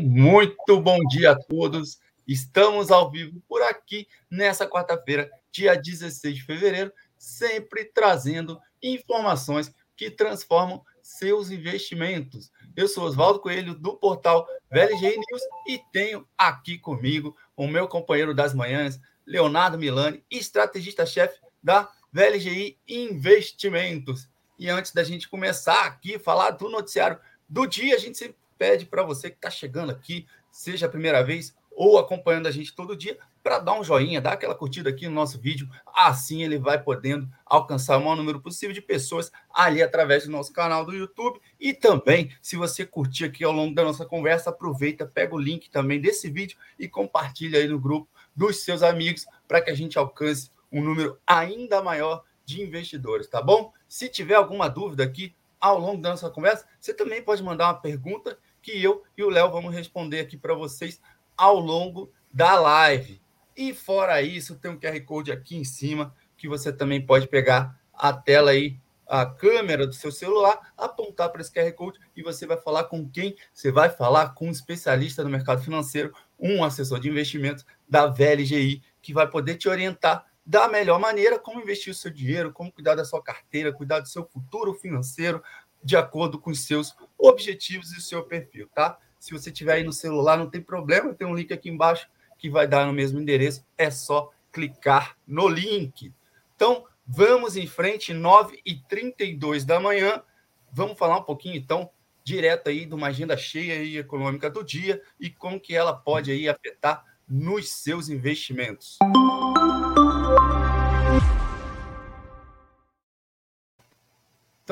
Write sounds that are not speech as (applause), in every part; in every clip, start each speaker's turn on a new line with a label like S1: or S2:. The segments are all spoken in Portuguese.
S1: Muito bom dia a todos. Estamos ao vivo por aqui nessa quarta-feira, dia 16 de fevereiro, sempre trazendo informações que transformam seus investimentos. Eu sou Oswaldo Coelho, do portal VLG News, e tenho aqui comigo o meu companheiro das manhãs, Leonardo Milani, estrategista-chefe da VLGI Investimentos. E antes da gente começar aqui, falar do noticiário do dia, a gente sempre pede para você que está chegando aqui, seja a primeira vez ou acompanhando a gente todo dia, para dar um joinha, dar aquela curtida aqui no nosso vídeo. Assim ele vai podendo alcançar o maior número possível de pessoas ali através do nosso canal do YouTube. E também, se você curtir aqui ao longo da nossa conversa, aproveita, pega o link também desse vídeo e compartilha aí no grupo dos seus amigos para que a gente alcance um número ainda maior de investidores, tá bom? Se tiver alguma dúvida aqui ao longo da nossa conversa, você também pode mandar uma pergunta que eu e o Léo vamos responder aqui para vocês ao longo da live. E fora isso, tem um QR Code aqui em cima que você também pode pegar a tela aí, a câmera do seu celular, apontar para esse QR Code e você vai falar com quem? Você vai falar com um especialista no mercado financeiro, um assessor de investimentos da VLGI, que vai poder te orientar da melhor maneira como investir o seu dinheiro, como cuidar da sua carteira, cuidar do seu futuro financeiro, de acordo com os seus objetivos e o seu perfil, tá? Se você tiver aí no celular, não tem problema, tem um link aqui embaixo que vai dar no mesmo endereço, é só clicar no link. Então, vamos em frente, 9h32 da manhã, vamos falar um pouquinho, então, direto aí de uma agenda cheia e econômica do dia e como que ela pode aí afetar nos seus investimentos.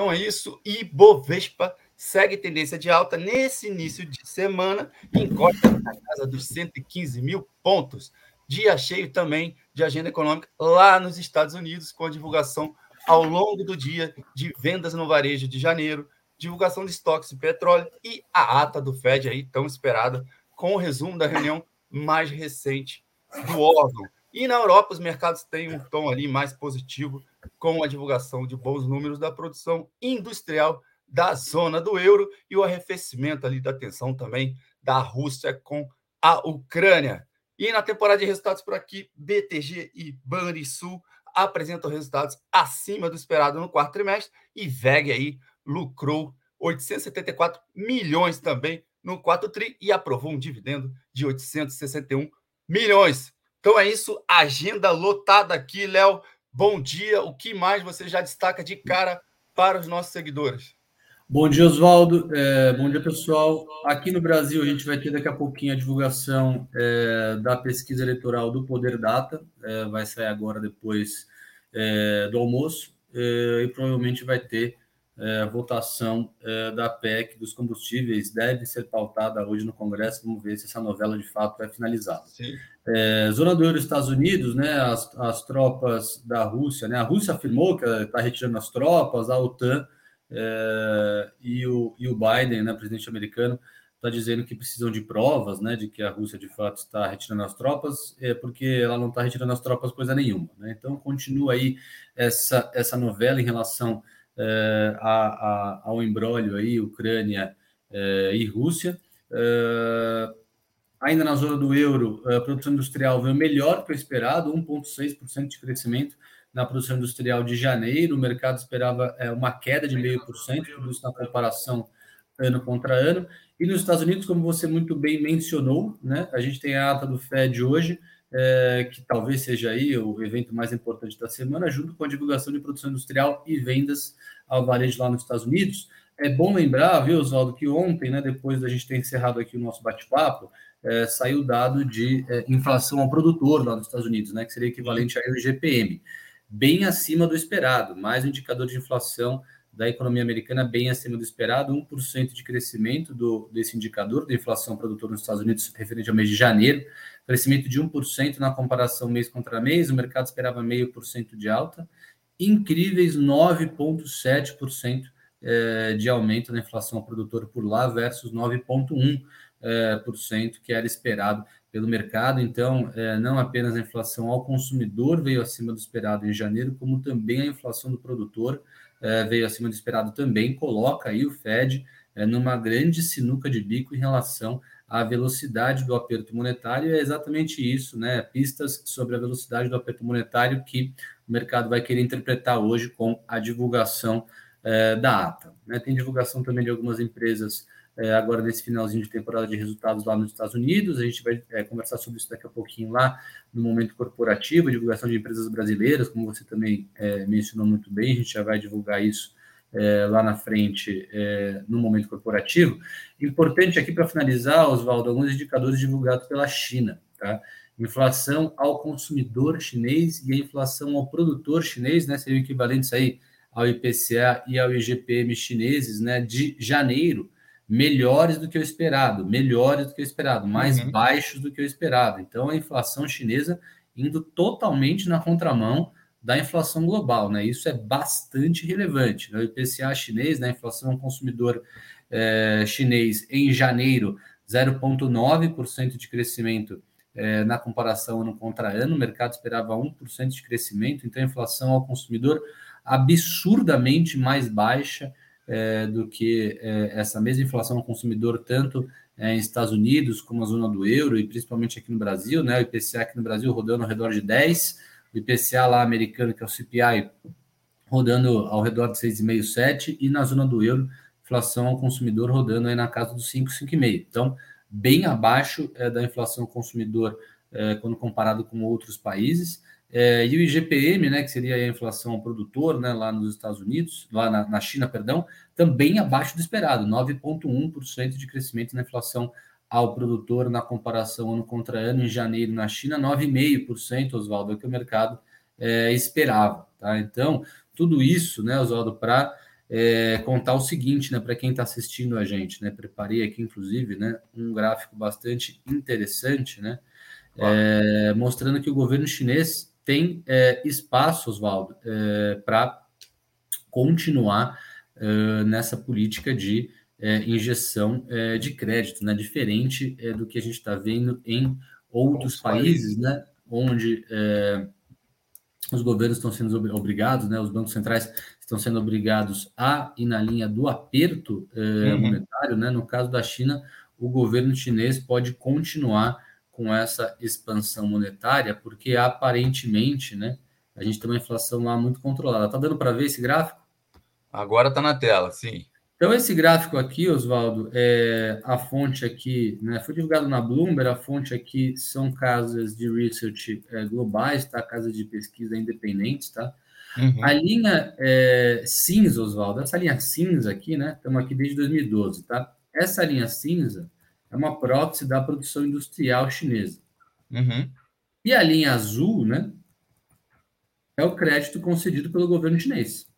S1: Então é isso. Ibovespa segue tendência de alta nesse início de semana, encosta na casa dos 115 mil pontos. Dia cheio também de agenda econômica lá nos Estados Unidos, com a divulgação ao longo do dia de vendas no varejo de janeiro, divulgação de estoques de petróleo e a ata do Fed aí tão esperada, com o resumo da reunião mais recente do órgão. E na Europa, os mercados têm um tom ali mais positivo, com a divulgação de bons números da produção industrial da zona do euro e o arrefecimento ali da tensão também da Rússia com a Ucrânia. E na temporada de resultados por aqui, BTG e Banrisul apresentam resultados acima do esperado no quarto trimestre e VEG aí lucrou 874 milhões também no quarto tri e aprovou um dividendo de 861 milhões. Então é isso, agenda lotada aqui, Léo. Bom dia. O que mais você já destaca de cara para os nossos seguidores?
S2: Bom dia, Oswaldo. É, bom dia, pessoal. Aqui no Brasil, a gente vai ter daqui a pouquinho a divulgação é, da pesquisa eleitoral do Poder Data. É, vai sair agora, depois é, do almoço. É, e provavelmente vai ter é, votação é, da PEC dos combustíveis deve ser pautada hoje no Congresso. Vamos ver se essa novela de fato é finalizada. É, zona do euro Estados Unidos, né, as, as tropas da Rússia, né, a Rússia afirmou que está retirando as tropas, a OTAN é, e, o, e o Biden, né, presidente americano, está dizendo que precisam de provas, né, de que a Rússia de fato está retirando as tropas, é porque ela não está retirando as tropas coisa nenhuma. Né? Então continua aí essa, essa novela em relação eh, a, a, ao embrólio aí, Ucrânia eh, e Rússia. Eh, ainda na zona do euro, a produção industrial veio melhor que o esperado, 1,6% de crescimento na produção industrial de janeiro. O mercado esperava uma queda de 0,5%, tudo isso na comparação ano contra ano. E nos Estados Unidos, como você muito bem mencionou, né, a gente tem a ata do Fed hoje, é, que talvez seja aí o evento mais importante da semana, junto com a divulgação de produção industrial e vendas ao varejo lá nos Estados Unidos. É bom lembrar, viu, Oswaldo, que ontem, né, depois da gente ter encerrado aqui o nosso bate-papo, é, saiu o dado de é, inflação ao produtor lá nos Estados Unidos, né, que seria equivalente ao IGPM, bem acima do esperado, mais um indicador de inflação da economia americana bem acima do esperado, 1% de crescimento do, desse indicador da inflação produtor nos Estados Unidos referente ao mês de janeiro, crescimento de 1% na comparação mês contra mês, o mercado esperava 0,5% de alta, incríveis 9,7% é, de aumento na inflação produtor por lá versus 9,1%, é, que era esperado pelo mercado. Então, é, não apenas a inflação ao consumidor veio acima do esperado em janeiro, como também a inflação do produtor veio acima do esperado também, coloca aí o Fed numa grande sinuca de bico em relação à velocidade do aperto monetário. É exatamente isso, né? Pistas sobre a velocidade do aperto monetário que o mercado vai querer interpretar hoje com a divulgação é, da ata. Né? Tem divulgação também de algumas empresas é, agora nesse finalzinho de temporada de resultados lá nos Estados Unidos. A gente vai é, conversar sobre isso daqui a pouquinho lá no momento corporativo, divulgação de empresas brasileiras, como você também é, mencionou muito bem, a gente já vai divulgar isso é, lá na frente é, no momento corporativo. Importante aqui para finalizar, Oswaldo, alguns indicadores divulgados pela China, tá? Inflação ao consumidor chinês e a inflação ao produtor chinês, né? Seriam equivalentes aí ao IPCA e ao IGPM chineses, né? De janeiro, melhores do que o esperado, melhores do que o esperado, mais uhum. baixos do que o esperado. Então, a inflação chinesa indo totalmente na contramão da inflação global, né? Isso é bastante relevante. Né? O IPCA chinês, né? A inflação consumidor é, chinês em janeiro, 0,9% de crescimento é, na comparação ano contra ano. O mercado esperava 1% de crescimento, então a inflação ao consumidor absurdamente mais baixa é, do que essa mesma inflação ao consumidor, tanto em Estados Unidos como na zona do euro e principalmente aqui no Brasil, né? O IPCA aqui no Brasil rodando ao redor de 10%, o IPCA lá americano, que é o CPI, rodando ao redor de 6,5, 7, e na zona do euro, inflação ao consumidor rodando aí na casa dos 5, 5,5. Então, bem abaixo é, da inflação ao consumidor é, quando comparado com outros países. É, e o IGPM, né, que seria a inflação ao produtor, né, lá nos Estados Unidos, lá na, na China, perdão, também abaixo do esperado, 9,1% de crescimento na inflação ao produtor na comparação ano contra ano em janeiro na China, 9,5%, Oswaldo, é o que o mercado é, esperava. Tá? Então, tudo isso, né, Oswaldo, para é, contar o seguinte, né, para quem está assistindo a gente, né, preparei aqui, inclusive, né, um gráfico bastante interessante, né, é, mostrando que o governo chinês tem é, espaço, Oswaldo, é, para continuar é, nessa política de é, injeção é, de crédito, né? diferente é, do que a gente está vendo em outros países, né? onde é, os governos estão sendo obrigados, né? os bancos centrais estão sendo obrigados a ir na linha do aperto é, uhum. monetário. Né? No caso da China, o governo chinês pode continuar com essa expansão monetária, porque aparentemente né, a gente tem uma inflação lá muito controlada. Está dando para ver esse gráfico?
S1: Agora está na tela, sim.
S2: Então, esse gráfico aqui, Oswaldo, é a fonte aqui, né, foi divulgado na Bloomberg, a fonte aqui são casas de research é, globais, tá? Casas de pesquisa independentes, tá? Uhum. A linha é, cinza, Oswaldo, essa linha cinza aqui, né? Estamos aqui desde 2012, tá? Essa linha cinza é uma prótese da produção industrial chinesa. Uhum. E a linha azul, né? É o crédito concedido pelo governo chinês.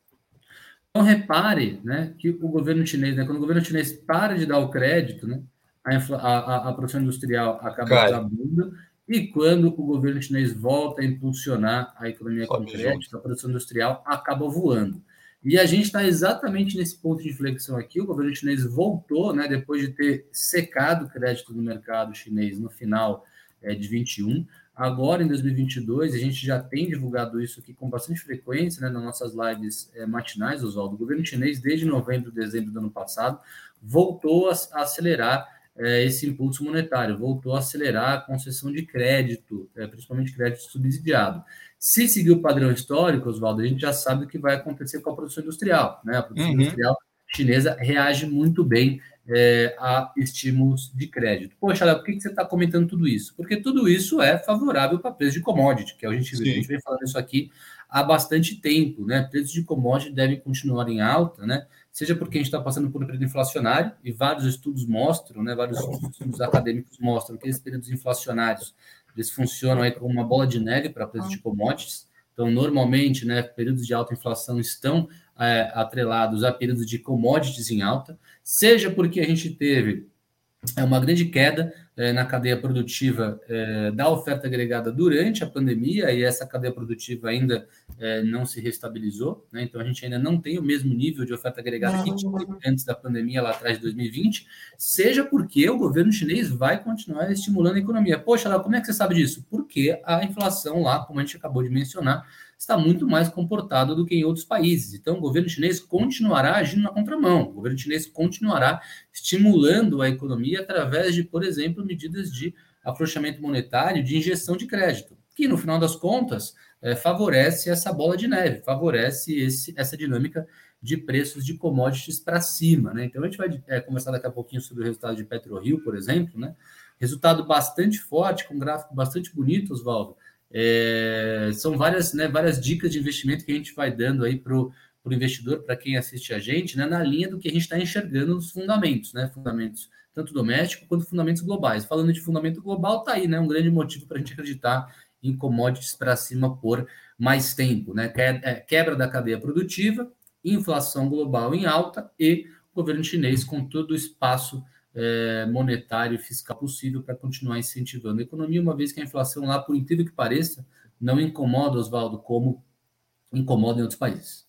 S2: Então, repare né, que o governo chinês, né, quando o governo chinês para de dar o crédito, né, a, a, a produção industrial acaba desabando, e quando o governo chinês volta a impulsionar a economia com crédito, a produção industrial acaba voando. E a gente está exatamente nesse ponto de inflexão aqui. O governo chinês voltou, né, depois de ter secado o crédito no mercado chinês no final é, de 21, Agora, em 2022, a gente já tem divulgado isso aqui com bastante frequência né, nas nossas lives é, matinais, Oswaldo. O governo chinês, desde novembro, dezembro do ano passado, voltou a, a acelerar é, esse impulso monetário, voltou a acelerar a concessão de crédito, é, principalmente crédito subsidiado. Se seguir o padrão histórico, Oswaldo, a gente já sabe o que vai acontecer com a produção industrial. Né? A produção uhum. industrial chinesa reage muito bem é, a estímulos de crédito. Poxa, Léo, por que, que você está comentando tudo isso? Porque tudo isso é favorável para preço de commodity, que a gente, a gente vem falando isso aqui há bastante tempo, né? Preços de commodity devem continuar em alta, né? Seja porque a gente está passando por um período inflacionário, e vários estudos mostram, né? Vários estudos acadêmicos mostram que esses períodos inflacionários eles funcionam aí como uma bola de neve para preços de commodities. Então, normalmente, né, períodos de alta inflação estão é, atrelados a períodos de commodities em alta, seja porque a gente teve é, uma grande queda na cadeia produtiva é, da oferta agregada durante a pandemia, e essa cadeia produtiva ainda é, não se restabilizou, né? então a gente ainda não tem o mesmo nível de oferta agregada que tinha antes da pandemia, lá atrás de 2020, seja porque o governo chinês vai continuar estimulando a economia. Poxa, lá, como é que você sabe disso? Porque a inflação lá, como a gente acabou de mencionar, está muito mais comportado do que em outros países. Então, o governo chinês continuará agindo na contramão. O governo chinês continuará estimulando a economia através de, por exemplo, medidas de afrouxamento monetário, de injeção de crédito, que no final das contas é, favorece essa bola de neve, favorece esse, essa dinâmica de preços de commodities para cima. Né? Então, a gente vai é, conversar daqui a pouquinho sobre o resultado de PetroRio, por exemplo, né? resultado bastante forte, com um gráfico bastante bonito, Oswaldo, é, são várias, né, várias dicas de investimento que a gente vai dando aí para o investidor, para quem assiste a gente, né, na linha do que a gente está enxergando nos fundamentos, né? Fundamentos tanto doméstico quanto fundamentos globais. Falando de fundamento global, está aí, né? Um grande motivo para a gente acreditar em commodities para cima por mais tempo, né? É, quebra da cadeia produtiva, inflação global em alta e governo chinês com todo o espaço é, monetário e fiscal possível para continuar incentivando a economia, uma vez que a inflação lá, por incrível que pareça, não incomoda, Oswaldo, como incomoda em outros países.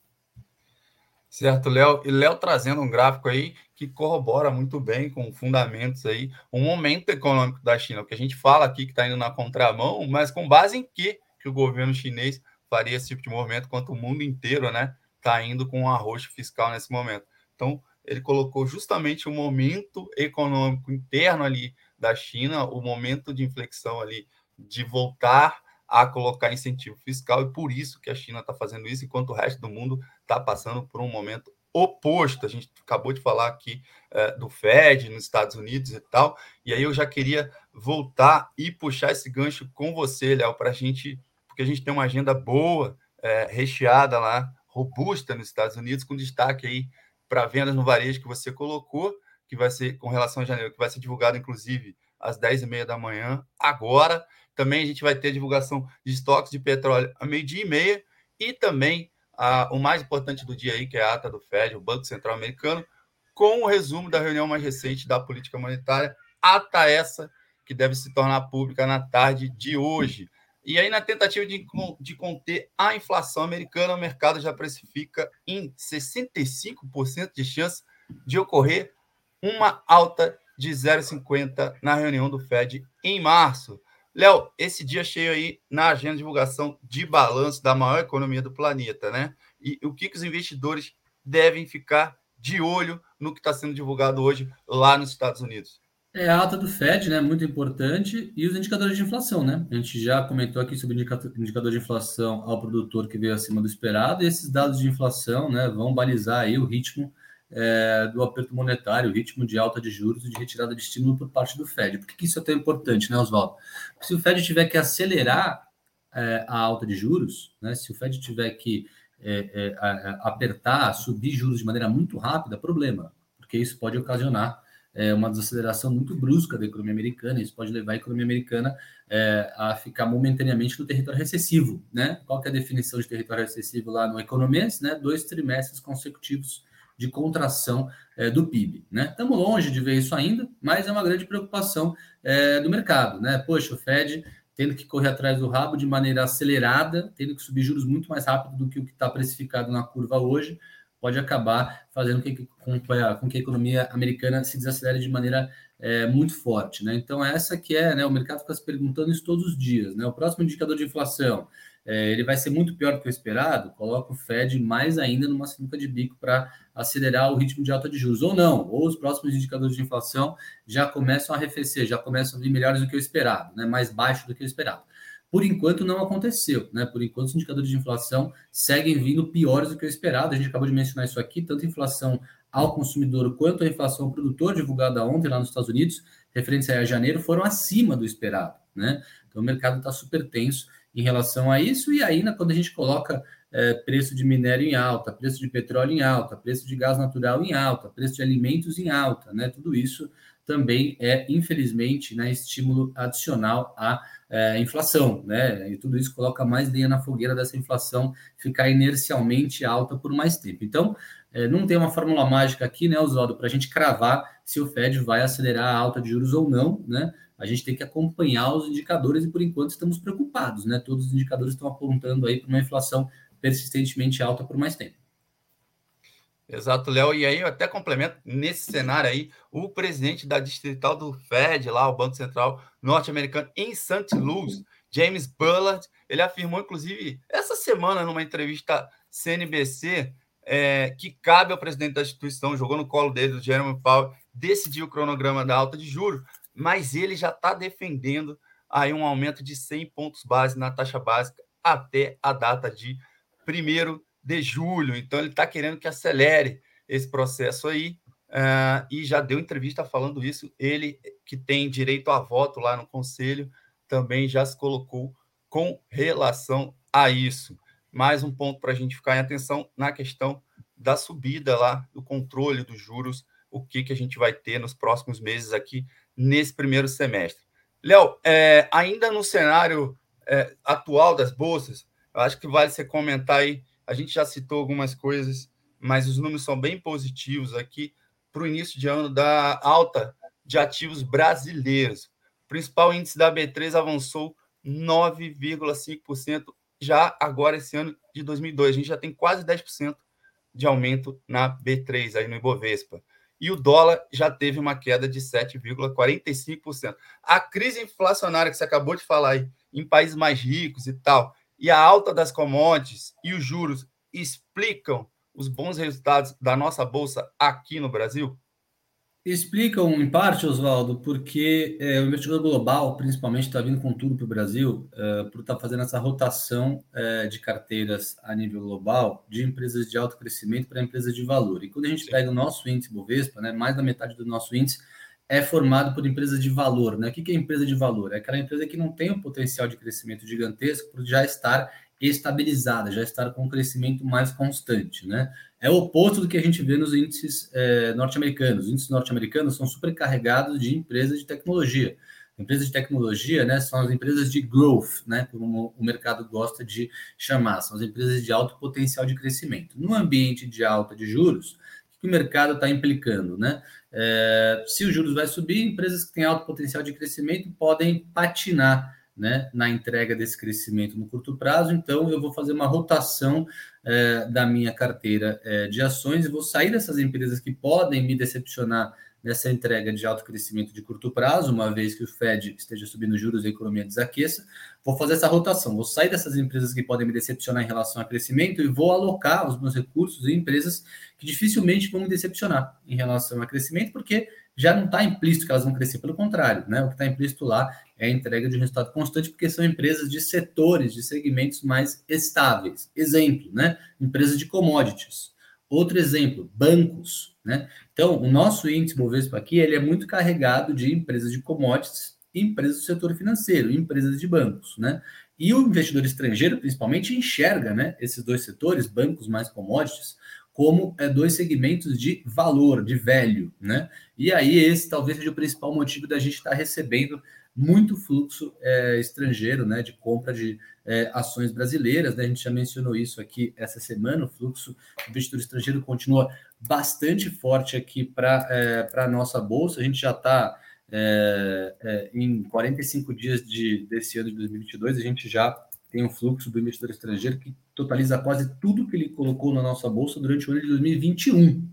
S1: Certo, Léo. E Léo trazendo um gráfico aí que corrobora muito bem com fundamentos aí, o momento econômico da China, o que a gente fala aqui que está indo na contramão, mas com base em que, que o governo chinês faria esse tipo de movimento, quanto o mundo inteiro, né, está indo com um arroxo fiscal nesse momento. Então, ele colocou justamente o momento econômico interno ali da China, o momento de inflexão ali de voltar a colocar incentivo fiscal e por isso que a China está fazendo isso, enquanto o resto do mundo está passando por um momento oposto. A gente acabou de falar aqui é, do Fed nos Estados Unidos e tal, e aí eu já queria voltar e puxar esse gancho com você, Léo, para a gente, porque a gente tem uma agenda boa, é, recheada lá, robusta nos Estados Unidos, com destaque aí para vendas no varejo que você colocou, que vai ser com relação a janeiro, que vai ser divulgado, inclusive, às 10h30 da manhã, agora. Também a gente vai ter divulgação de estoques de petróleo a meio-dia e meia, e também a, o mais importante do dia aí, que é a ata do Fed, o Banco Central Americano, com o resumo da reunião mais recente da política monetária, ata essa que deve se tornar pública na tarde de hoje. E aí, na tentativa de, de conter a inflação americana, o mercado já precifica em 65% de chance de ocorrer uma alta de 0,50 na reunião do Fed em março. Léo, esse dia cheio aí na agenda de divulgação de balanço da maior economia do planeta, né? E o que, que os investidores devem ficar de olho no que está sendo divulgado hoje lá nos Estados Unidos?
S2: É a ata do Fed, né? Muito importante. E os indicadores de inflação, né? A gente já comentou aqui sobre o indicador de inflação ao produtor que veio acima do esperado. E esses dados de inflação, né, vão balizar aí o ritmo é, do aperto monetário, o ritmo de alta de juros e de retirada de estímulo por parte do Fed. Por que, que isso é tão importante, né, Oswaldo? Porque se o Fed tiver que acelerar é, a alta de juros, né? Se o Fed tiver que é, é apertar, subir juros de maneira muito rápida, problema, porque isso pode ocasionar é, uma desaceleração muito brusca da economia americana. Isso pode levar a economia americana é, a ficar momentaneamente no território recessivo. Né? Qual é a definição de território recessivo lá no Economist? Né? Dois trimestres consecutivos de contração é, do PIB. Né? Estamos longe de ver isso ainda, mas é uma grande preocupação é, do mercado. Né? Poxa, o Fed tendo que correr atrás do rabo de maneira acelerada, tendo que subir juros muito mais rápido do que o que está precificado na curva hoje, pode acabar fazendo com que, com, com que a economia americana se desacelere de maneira é, muito forte. Né? Então, essa que é, né, o mercado fica se perguntando isso todos os dias. Né? O próximo indicador de inflação, é, ele vai ser muito pior do que o esperado, coloca o Fed mais ainda numa sinuca de bico para acelerar o ritmo de alta de juros, ou não, ou os próximos indicadores de inflação já começam a arrefecer, já começam a vir melhores do que o esperado, né? mais baixo do que o esperado. Por enquanto não aconteceu, né? Por enquanto os indicadores de inflação seguem vindo piores do que o esperado. A gente acabou de mencionar isso aqui, tanto inflação ao consumidor quanto a inflação ao produtor divulgada ontem lá nos Estados Unidos, referente a janeiro, foram acima do esperado, né? Então o mercado está super tenso em relação a isso, e né, quando a gente coloca é, preço de minério em alta, preço de petróleo em alta, preço de gás natural em alta, preço de alimentos em alta, né? Tudo isso também é, infelizmente, né, estímulo adicional à é, inflação, né? E tudo isso coloca mais lenha na fogueira dessa inflação ficar inercialmente alta por mais tempo. Então, é, não tem uma fórmula mágica aqui, né, Oswaldo, para a gente cravar se o Fed vai acelerar a alta de juros ou não, né? A gente tem que acompanhar os indicadores e, por enquanto, estamos preocupados, né? Todos os indicadores estão apontando aí para uma inflação persistentemente alta por mais tempo.
S1: Exato, Léo. E aí eu até complemento nesse cenário aí, o presidente da distrital do Fed, lá, o Banco Central norte-americano, em St. Louis, James Bullard, ele afirmou, inclusive, essa semana, numa entrevista CNBC, é, que cabe ao presidente da instituição, jogou no colo dele, do Jeremy Powell, decidir o cronograma da alta de juros, mas ele já está defendendo aí um aumento de 100 pontos base na taxa básica até a data de 1 de julho. Então, ele está querendo que acelere esse processo aí. Uh, e já deu entrevista falando isso. Ele, que tem direito a voto lá no conselho, também já se colocou com relação a isso. Mais um ponto para a gente ficar em atenção na questão da subida lá, do controle dos juros, o que, que a gente vai ter nos próximos meses aqui nesse primeiro semestre. Léo, é, ainda no cenário é, atual das bolsas, eu acho que vale você comentar aí a gente já citou algumas coisas, mas os números são bem positivos aqui para o início de ano da alta de ativos brasileiros. O principal índice da B3 avançou 9,5% já agora esse ano de 2002. A gente já tem quase 10% de aumento na B3 aí no Ibovespa. E o dólar já teve uma queda de 7,45%. A crise inflacionária que você acabou de falar aí, em países mais ricos e tal, e a alta das commodities e os juros explicam os bons resultados da nossa bolsa aqui no Brasil?
S2: Explicam em parte, Oswaldo, porque é, o investidor global, principalmente, está vindo com tudo para o Brasil, é, por estar tá fazendo essa rotação é, de carteiras a nível global de empresas de alto crescimento para empresas de valor. E quando a gente Sim. pega o nosso índice Bovespa, né, mais da metade do nosso índice é formado por empresas de valor. Né? O que é empresa de valor? É aquela empresa que não tem um potencial de crescimento gigantesco por já estar estabilizada, já estar com um crescimento mais constante. Né? É o oposto do que a gente vê nos índices é, norte-americanos. Os índices norte-americanos são supercarregados de empresas de tecnologia. Empresas de tecnologia né, são as empresas de growth, né, como o mercado gosta de chamar, são as empresas de alto potencial de crescimento. No ambiente de alta de juros, que o mercado está implicando, né? É, se os juros vai subir, empresas que têm alto potencial de crescimento podem patinar né, na entrega desse crescimento no curto prazo. Então, eu vou fazer uma rotação é, da minha carteira é, de ações e vou sair dessas empresas que podem me decepcionar nessa entrega de alto crescimento de curto prazo, uma vez que o Fed esteja subindo juros e a economia desaqueça, vou fazer essa rotação, vou sair dessas empresas que podem me decepcionar em relação a crescimento e vou alocar os meus recursos em empresas que dificilmente vão me decepcionar em relação a crescimento, porque já não está implícito que elas vão crescer, pelo contrário, né? O que está implícito lá é a entrega de um resultado constante, porque são empresas de setores, de segmentos mais estáveis. Exemplo, né? Empresas de commodities. Outro exemplo, bancos, né? Então, o nosso índice Bovespa aqui, ele é muito carregado de empresas de commodities e empresas do setor financeiro, empresas de bancos, né? E o investidor estrangeiro, principalmente, enxerga, né, esses dois setores, bancos mais commodities, como é, dois segmentos de valor, de velho, né? E aí esse talvez seja o principal motivo da gente estar recebendo muito fluxo é, estrangeiro, né, de compra de é, ações brasileiras. Né? A gente já mencionou isso aqui essa semana. O fluxo do investidor estrangeiro continua bastante forte aqui para é, a nossa bolsa. A gente já está é, é, em 45 dias de, desse ano de 2022, a gente já tem um fluxo do investidor estrangeiro que totaliza quase tudo que ele colocou na nossa bolsa durante o ano de 2021,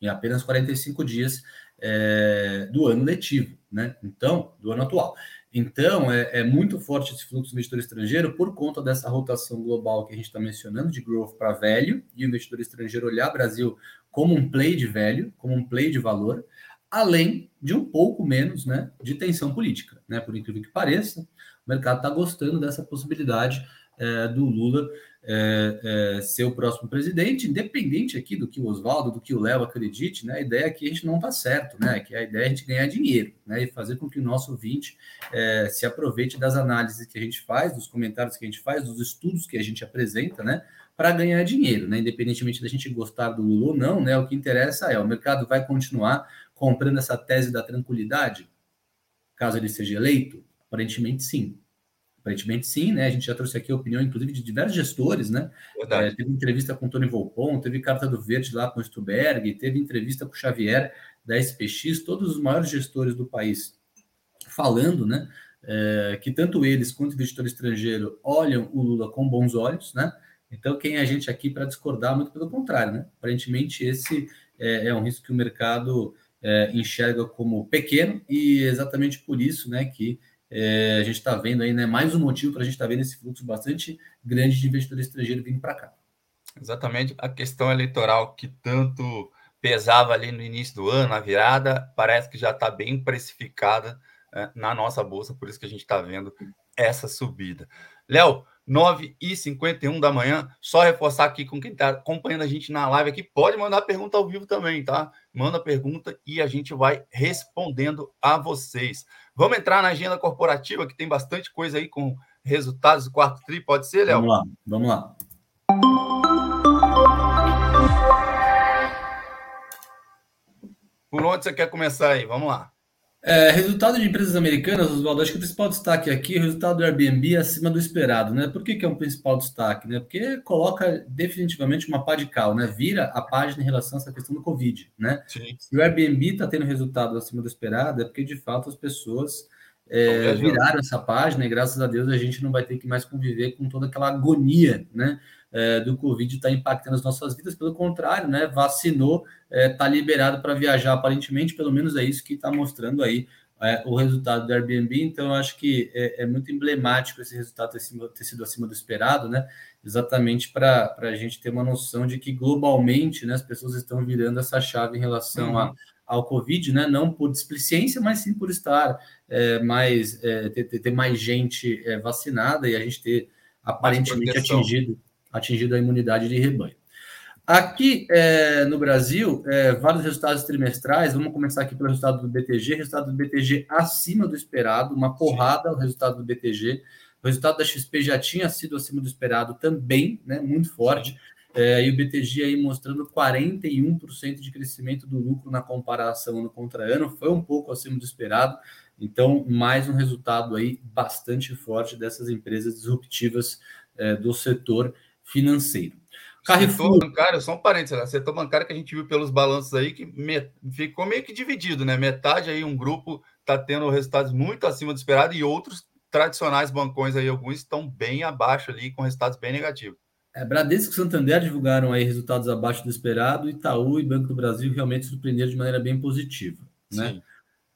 S2: em apenas 45 dias é, do ano letivo, né? Então, do ano atual. Então, é, é, muito forte esse fluxo de investidor estrangeiro por conta dessa rotação global que a gente está mencionando, de growth para velho, e o investidor estrangeiro olhar Brasil como um play de velho, como um play de valor, além de um pouco menos né, de tensão política. Né? Por incrível que pareça, mercado está gostando dessa possibilidade é, do Lula é, é, ser o próximo presidente, independente aqui do que o Oswaldo, do que o Léo acredite, né? A ideia é que a gente não está certo, né? Que a ideia é a gente ganhar dinheiro, né? E fazer com que o nosso ouvinte é, se aproveite das análises que a gente faz, dos comentários que a gente faz, dos estudos que a gente apresenta, né? Para ganhar dinheiro, né? Independentemente da gente gostar do Lula ou não, né? O que interessa é o mercado vai continuar comprando essa tese da tranquilidade, caso ele seja eleito? Aparentemente sim. Aparentemente, sim, né? A gente já trouxe aqui a opinião, inclusive, de diversos gestores, né? É, teve entrevista com o Tony Volpon, teve carta do Verde lá com o Stuberg, teve entrevista com o Xavier da SPX, todos os maiores gestores do país falando, né? É, que tanto eles quanto o investidor estrangeiro olham o Lula com bons olhos, né? Então, quem é a gente aqui para discordar? Muito pelo contrário, né? Aparentemente, esse é, é um risco que o mercado é, enxerga como pequeno e exatamente por isso, né, que é, a gente está vendo aí, né, mais um motivo para a gente estar tá vendo esse fluxo bastante grande de investidor estrangeiro vindo para cá.
S1: Exatamente a questão eleitoral que tanto pesava ali no início do ano, a virada, parece que já está bem precificada é, na nossa bolsa, por isso que a gente está vendo essa subida. Léo, 9h51 da manhã. Só reforçar aqui com quem está acompanhando a gente na live aqui. Pode mandar pergunta ao vivo também, tá? Manda pergunta e a gente vai respondendo a vocês. Vamos entrar na agenda corporativa, que tem bastante coisa aí com resultados do quarto tri. Pode ser, Léo?
S2: Vamos lá, vamos lá.
S1: Por onde você quer começar aí? Vamos lá.
S2: É, resultado de empresas americanas, Oswaldo, acho que o principal destaque aqui é o resultado do Airbnb acima do esperado, né? Por que, que é um principal destaque? Né? Porque coloca definitivamente uma pá de cal, né? Vira a página em relação a essa questão do Covid, né? Sim. Se o Airbnb está tendo resultado acima do esperado, é porque de fato as pessoas é, viraram essa página e graças a Deus a gente não vai ter que mais conviver com toda aquela agonia, né? é, do Covid está impactando as nossas vidas, pelo contrário, né? Vacinou, está é, liberado para viajar, aparentemente, pelo menos é isso que está mostrando aí é, o resultado do Airbnb. Então, eu acho que é, é muito emblemático esse resultado ter, sido, ter sido acima do esperado, né? Exatamente para a gente ter uma noção de que globalmente né, as pessoas estão virando essa chave em relação uhum. a ao Covid, né? Não por displicência, mas sim por estar é, mais é, ter, ter, mais gente é, vacinada e a gente ter aparentemente atingido atingido a imunidade de rebanho. Aqui é, no Brasil, é, vários resultados trimestrais. Vamos começar aqui pelo resultado do BTG. Resultado do BTG acima do esperado, uma porrada o resultado do BTG. O resultado da XP já tinha sido acima do esperado também, né, muito forte. É, e o BTG aí mostrando 41% de crescimento do lucro na comparação ano contra ano, foi um pouco acima do esperado. Então, mais um resultado aí bastante forte dessas empresas disruptivas é, do setor financeiro.
S1: Carrefour. Setor bancário, só um parênteses, né? setor bancário que a gente viu pelos balanços aí que ficou meio que dividido, né? Metade aí, um grupo está tendo resultados muito acima do esperado e outros tradicionais bancões aí, alguns estão bem abaixo ali, com resultados bem negativos.
S2: É, Bradesco e Santander divulgaram aí resultados abaixo do esperado, Itaú e Banco do Brasil realmente surpreenderam de maneira bem positiva. Né?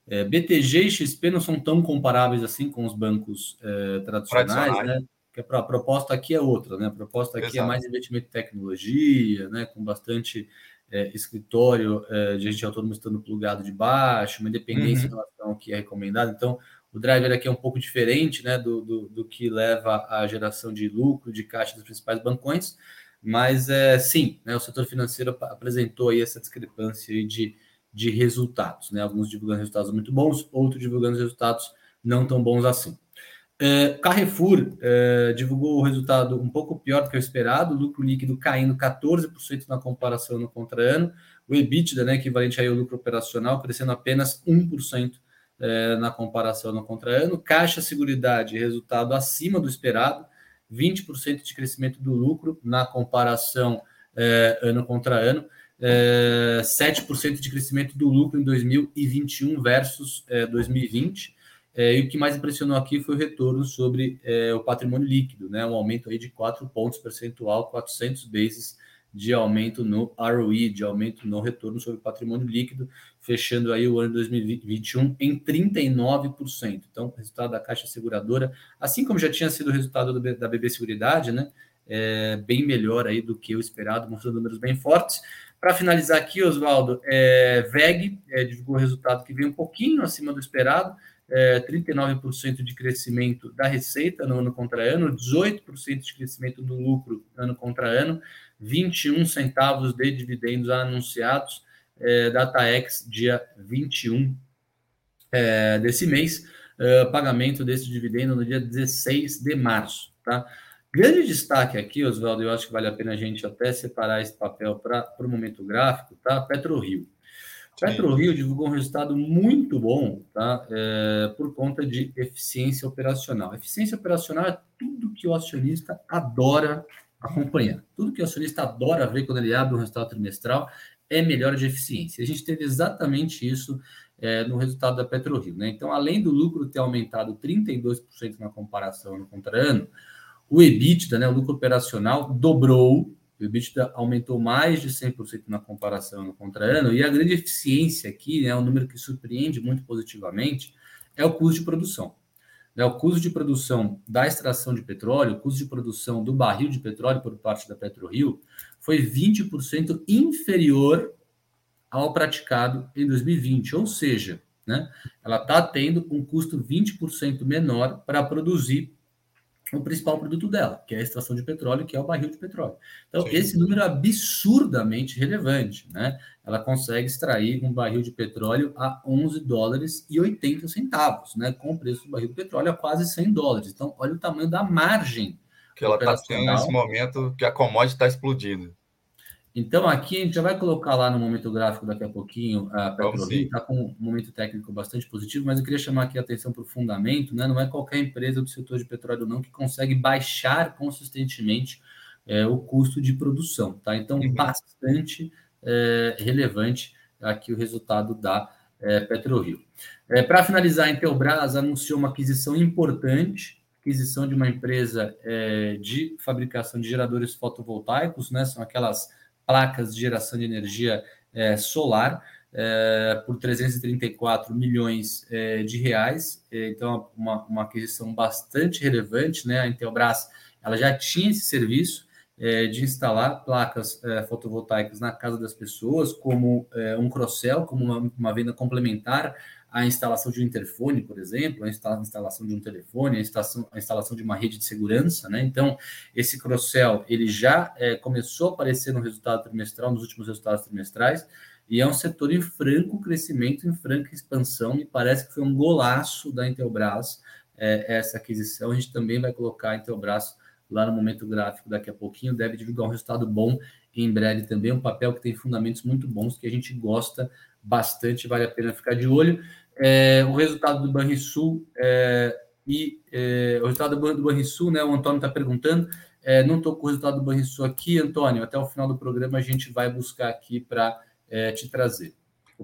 S2: É, BTG e XP não são tão comparáveis assim com os bancos é, tradicionais, né? que a proposta aqui é outra, né? A proposta aqui é Exato. é mais investimento em tecnologia, né? Com bastante é, escritório é, de gente autônomo estando plugado de baixo, uma independência uhum. em relação ao que é recomendado. Então, o driver aqui é um pouco diferente, né? Do, do, do que leva à geração de lucro, de caixa dos principais bancões. Mas, é, sim, né? O setor financeiro apresentou aí essa discrepância aí de, de resultados, né? Alguns divulgando resultados muito bons, outros divulgando resultados não tão bons assim. É, Carrefour é, divulgou o resultado um pouco pior do que o esperado, lucro líquido caindo 14% na comparação no contra ano, o EBITDA, né, equivalente aí ao lucro operacional, crescendo apenas 1% é, na comparação no contra ano, Caixa Seguridade, resultado acima do esperado, 20% de crescimento do lucro na comparação é, ano contra ano, é, 7% de crescimento do lucro em 2021 versus 2020, é, é, e o que mais impressionou aqui foi o retorno sobre é, o patrimônio líquido, né? Um aumento aí de 4 pontos percentual, 400 bases de aumento no ROE, de aumento no retorno sobre patrimônio líquido, fechando aí o ano 2021 em 39%. Então, resultado da Caixa Seguradora, assim como já tinha sido o resultado da BB Seguridade, né? É, bem melhor aí do que o esperado, mostrando números bem fortes. Para finalizar aqui, Oswaldo, é, VEG é, divulgou o resultado que veio um pouquinho acima do esperado, é, 39% de crescimento da receita no ano contra ano, 18% de crescimento do lucro ano contra ano, 21 centavos de dividendos anunciados, é, DataX, dia 21 é, desse mês, é, pagamento desse dividendo no dia 16 de março, tá? Grande destaque aqui, Oswaldo, eu acho que vale a pena a gente até separar esse papel para o momento gráfico, tá? PetroRio. PetroRio divulgou um resultado muito bom, tá? É, por conta de eficiência operacional. Eficiência operacional é tudo que o acionista adora acompanhar. Tudo que o acionista adora ver quando ele abre um resultado trimestral é melhora de eficiência. A gente teve exatamente isso é, no resultado da PetroRio, né? Então, além do lucro ter aumentado 32% na comparação no contra ano, o EBITDA, né, o lucro operacional, dobrou, o EBITDA aumentou mais de 100% na comparação no contra ano, e a grande eficiência aqui, né, um número que surpreende muito positivamente, é o custo de produção. Né, o custo de produção da extração de petróleo, o custo de produção do barril de petróleo por parte da PetroRio, foi 20% inferior ao praticado em 2020, ou seja, né, ela está tendo um custo 20% menor para produzir o principal produto dela, que é a extração de petróleo, que é o barril de petróleo. Então, Sim. esse número é absurdamente relevante, né? Ela consegue extrair um barril de petróleo a 11 dólares e 80 centavos, né? Com o preço do barril de petróleo a quase 100 dólares. Então, olha o tamanho da margem.
S1: Que ela está tendo nesse momento que a commodity está explodindo.
S2: Então, aqui a gente já vai colocar lá no momento gráfico daqui a pouquinho a PetroRio, está com um momento técnico bastante positivo, mas eu queria chamar aqui a atenção para o fundamento, né? Não é qualquer empresa do setor de petróleo não que consegue baixar consistentemente é, o custo de produção, tá? Então, uhum. bastante é, relevante aqui o resultado da é, PetroRio. É, para finalizar, a Intelbras anunciou uma aquisição importante, aquisição de uma empresa é, de fabricação de geradores fotovoltaicos, né? São aquelas placas de geração de energia é, solar é, por 334 milhões é, de reais. Então, uma, uma aquisição bastante relevante. Né? A Intelbras ela já tinha esse serviço de instalar placas fotovoltaicas na casa das pessoas, como um cross-sell, como uma, uma venda complementar a instalação de um interfone, por exemplo, a instalação de um telefone, a instalação, a instalação de uma rede de segurança, né? Então, esse cross-sell, ele já é, começou a aparecer no resultado trimestral, nos últimos resultados trimestrais, e é um setor em franco crescimento, em franca expansão, me parece que foi um golaço da Intelbras é, essa aquisição, a gente também vai colocar a Intelbras lá no momento gráfico daqui a pouquinho, deve divulgar um resultado bom em breve também, um papel que tem fundamentos muito bons, que a gente gosta bastante, vale a pena ficar de olho é, o resultado do Banrisul é, e é, o resultado do Banrisul, né? O Antônio está perguntando. É, não estou com o resultado do Banrisul aqui, Antônio. Até o final do programa a gente vai buscar aqui para é, te trazer.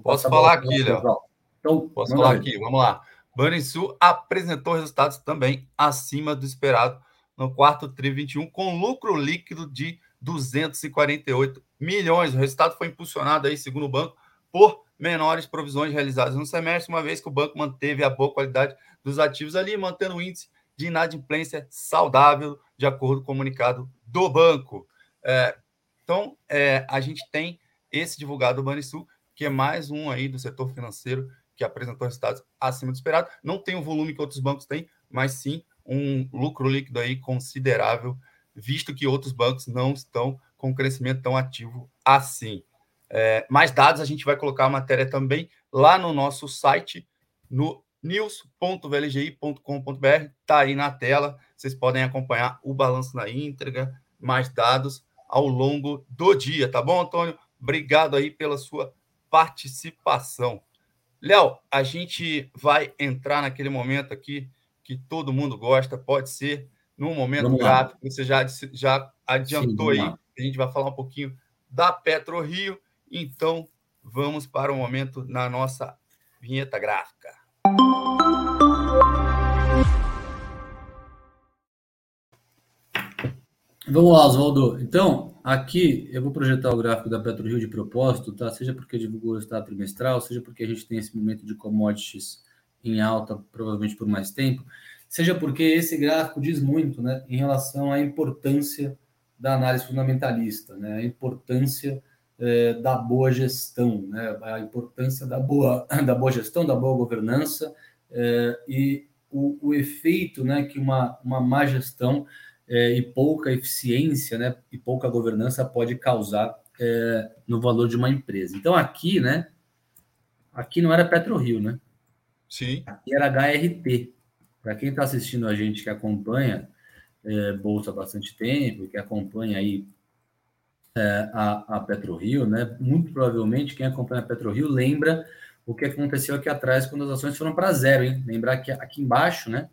S1: Posso falar aqui, Léo? Então, Posso falar aqui, vamos lá. Banrisul apresentou resultados também acima do esperado no quarto TRI 21, com lucro líquido de 248 milhões. O resultado foi impulsionado aí, segundo o banco, por menores provisões realizadas no semestre, uma vez que o banco manteve a boa qualidade dos ativos ali, mantendo o índice de inadimplência saudável, de acordo com o comunicado do banco. É, então, é, a gente tem esse divulgado do Banrisul, que é mais um aí do setor financeiro que apresentou resultados acima do esperado. Não tem o volume que outros bancos têm, mas sim um lucro líquido aí considerável, visto que outros bancos não estão com crescimento tão ativo assim. É, mais dados a gente vai colocar a matéria também lá no nosso site, no news.vlgi.com.br. Está aí na tela. Vocês podem acompanhar o balanço na íntegra, mais dados ao longo do dia, tá bom, Antônio? Obrigado aí pela sua participação. Léo, a gente vai entrar naquele momento aqui que todo mundo gosta, pode ser no momento gráfico, você já, já adiantou Sim, aí, a gente vai falar um pouquinho da PetroRio então, vamos para o momento na nossa vinheta gráfica.
S2: Vamos lá, Oswaldo. Então, aqui eu vou projetar o gráfico da PetroRio de propósito, tá? Seja porque divulgou o estado trimestral, seja porque a gente tem esse momento de commodities em alta, provavelmente por mais tempo, seja porque esse gráfico diz muito, né, em relação à importância da análise fundamentalista, né? A importância é, da boa gestão, né? a importância da boa, (coughs) da boa gestão, da boa governança, é, e o, o, efeito né, que uma, uma má gestão é, e pouca eficiência né, e pouca governança pode causar no valor de uma empresa. Então, aqui, né, aqui não era PetroRio, né?
S1: Sim.
S2: Aqui era HRT. Para quem está assistindo a gente que acompanha é, Bolsa há bastante tempo, que acompanha aí é, a, a PetroRio, né? Muito provavelmente quem acompanha a PetroRio lembra o que aconteceu aqui atrás quando as ações foram para zero, hein? Lembrar que aqui embaixo, né?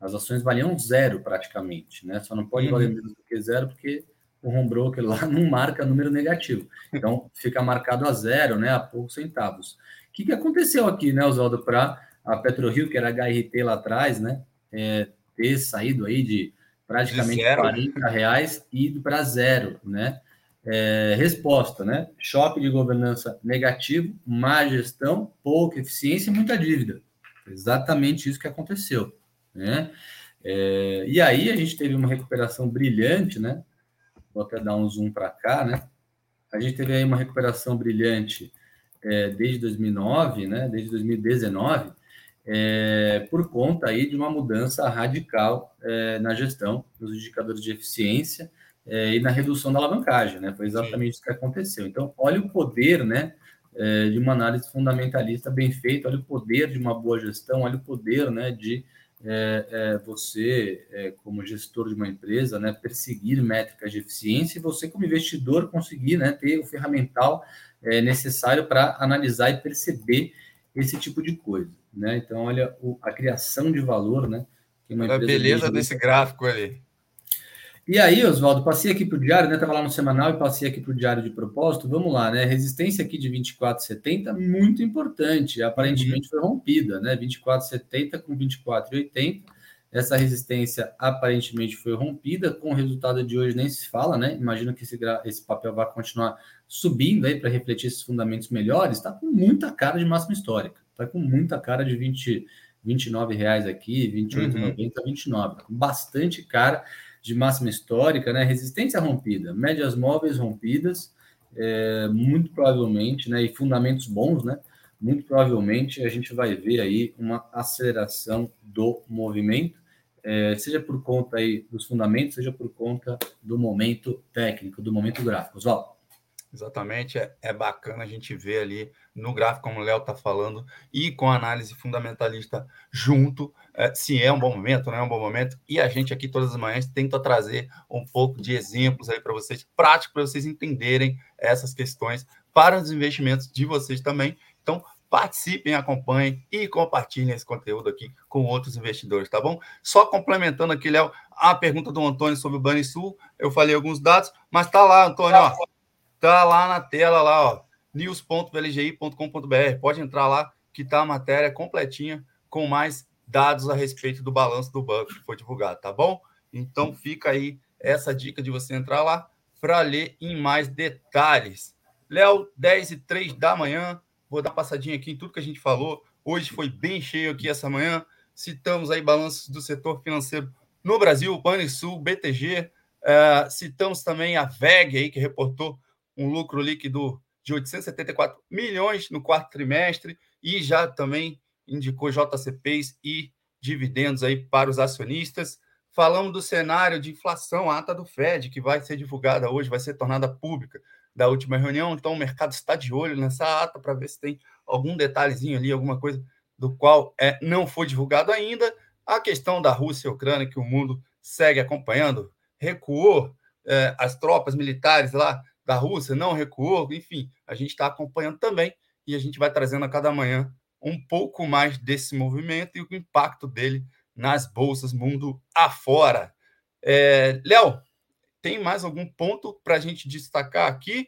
S2: As ações valiam zero praticamente, né? Só não pode uhum. valer menos do que zero porque o home broker lá (laughs) não marca número negativo. Então fica marcado a zero, né? A poucos centavos. O que, que aconteceu aqui, né, Oswaldo, para a PetroRio, que era HRT lá atrás, né? É, ter saído aí de praticamente de 40 reais e ido para zero, né? É, resposta, né? Choque de governança negativo, má gestão, pouca eficiência e muita dívida. Exatamente isso que aconteceu, né? É, e aí a gente teve uma recuperação brilhante, né? Vou até dar um zoom para cá, né? A gente teve aí uma recuperação brilhante é, desde 2009, né? Desde 2019, é, por conta aí de uma mudança radical é, na gestão, nos indicadores de eficiência é, e na redução da alavancagem, né? Foi exatamente Sim. isso que aconteceu. Então, olha o poder, né? É, de uma análise fundamentalista bem feita, olha o poder de uma boa gestão, olha o poder, né? De é, é, você, é, como gestor de uma empresa, né? Perseguir métricas de eficiência e você, como investidor, conseguir, né? Ter o ferramental é, necessário para analisar e perceber esse tipo de coisa, né? Então, olha o, a criação de valor, né?
S1: Que uma a beleza desse gráfico ali.
S2: E aí, Oswaldo, passei aqui para o diário, né? Estava lá no semanal e passei aqui para o diário de propósito. Vamos lá, né? Resistência aqui de 24,70, muito importante. Aparentemente foi rompida, né? 24,70 com 24,80. Essa resistência aparentemente foi rompida. Com o resultado de hoje nem se fala, né? Imagino que esse, esse papel vai continuar subindo aí para refletir esses fundamentos melhores. Está com muita cara de máxima histórica. Está com muita cara de 20, 29 reais aqui, 28,90, uhum. 29. Com bastante cara de máxima histórica, né? Resistência rompida, médias móveis rompidas, é, muito provavelmente, né? E fundamentos bons, né? Muito provavelmente a gente vai ver aí uma aceleração do movimento, é, seja por conta aí dos fundamentos, seja por conta do momento técnico, do momento gráfico. Oswaldo.
S1: Exatamente, é, é bacana a gente ver ali no gráfico, como o Léo está falando, e com a análise fundamentalista junto, é, se é um bom momento, não é um bom momento. E a gente aqui todas as manhãs tenta trazer um pouco de exemplos aí para vocês, práticos, para vocês entenderem essas questões para os investimentos de vocês também. Então, participem, acompanhem e compartilhem esse conteúdo aqui com outros investidores, tá bom? Só complementando aqui, Léo, a pergunta do Antônio sobre o Banrisul, eu falei alguns dados, mas tá lá, Antônio, ó Tá lá na tela, lá, ó, news.vlgi.com.br. Pode entrar lá, que tá a matéria completinha com mais dados a respeito do balanço do banco que foi divulgado, tá bom? Então fica aí essa dica de você entrar lá para ler em mais detalhes. Léo, 10 e 3 da manhã, vou dar uma passadinha aqui em tudo que a gente falou. Hoje foi bem cheio aqui essa manhã. Citamos aí balanços do setor financeiro no Brasil, Banrisul, BTG. Uh, eh, citamos também a VEG aí, que reportou um lucro líquido de 874 milhões no quarto trimestre e já também indicou JCPs e dividendos aí para os acionistas. Falamos do cenário de inflação, a ata do Fed, que vai ser divulgada hoje, vai ser tornada pública da última reunião. Então, o mercado está de olho nessa ata para ver se tem algum detalhezinho ali, alguma coisa do qual é, não foi divulgado ainda. A questão da Rússia e Ucrânia, que o mundo segue acompanhando, recuou é, as tropas militares lá da Rússia, não recuou, enfim, a gente está acompanhando também e a gente vai trazendo a cada manhã um pouco mais desse movimento e o impacto dele nas bolsas mundo afora. É, Léo, tem mais algum ponto para a gente destacar aqui?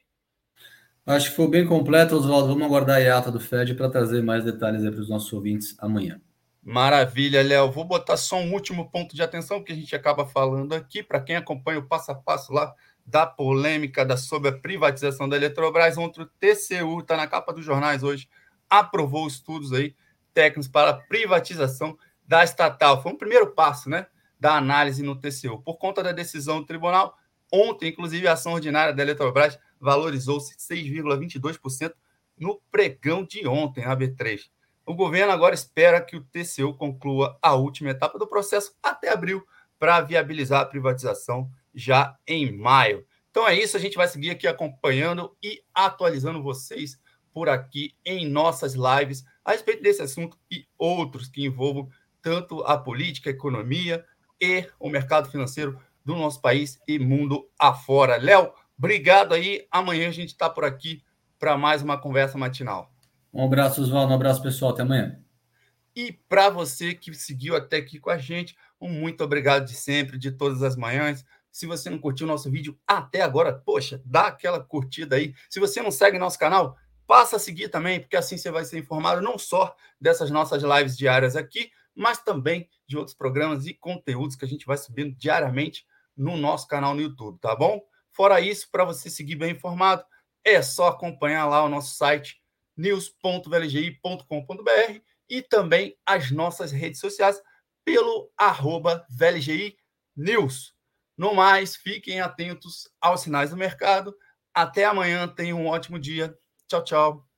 S2: Acho que foi bem completo, Oswaldo. Vamos aguardar a ata do Fed para trazer mais detalhes para os nossos ouvintes amanhã.
S1: Maravilha, Léo. Vou botar só um último ponto de atenção que a gente acaba falando aqui. Para quem acompanha o passo a passo lá da polêmica da, sobre a privatização da Eletrobras. Ontem o TCU, está na capa dos jornais hoje, aprovou estudos aí técnicos para a privatização da estatal. Foi um primeiro passo né, da análise no TCU. Por conta da decisão do tribunal, ontem, inclusive, a ação ordinária da Eletrobras valorizou-se 6,22% no pregão de ontem, na B3. O governo agora espera que o TCU conclua a última etapa do processo até abril para viabilizar a privatização já em maio. Então é isso, a gente vai seguir aqui acompanhando e atualizando vocês por aqui em nossas lives a respeito desse assunto e outros que envolvam tanto a política, a economia e o mercado financeiro do nosso país e mundo afora. Léo, obrigado aí. Amanhã a gente está por aqui para mais uma conversa matinal.
S2: Um abraço, Oswaldo. Um abraço, pessoal. Até amanhã.
S1: E para você que seguiu até aqui com a gente, um muito obrigado de sempre, de todas as manhãs. Se você não curtiu o nosso vídeo até agora, poxa, dá aquela curtida aí. Se você não segue nosso canal, passa a seguir também, porque assim você vai ser informado não só dessas nossas lives diárias aqui, mas também de outros programas e conteúdos que a gente vai subindo diariamente no nosso canal no YouTube, tá bom? Fora isso, para você seguir bem informado, é só acompanhar lá o nosso site news.vlgi.com.br e também as nossas redes sociais pelo arroba VLGI News. No mais, fiquem atentos aos sinais do mercado. Até amanhã, tenham um ótimo dia. Tchau, tchau.